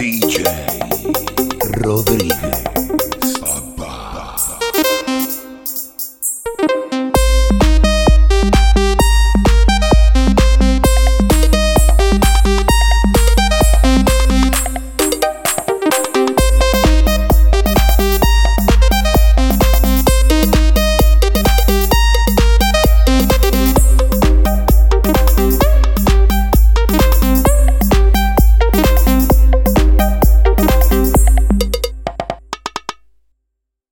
DJ Rodriguez.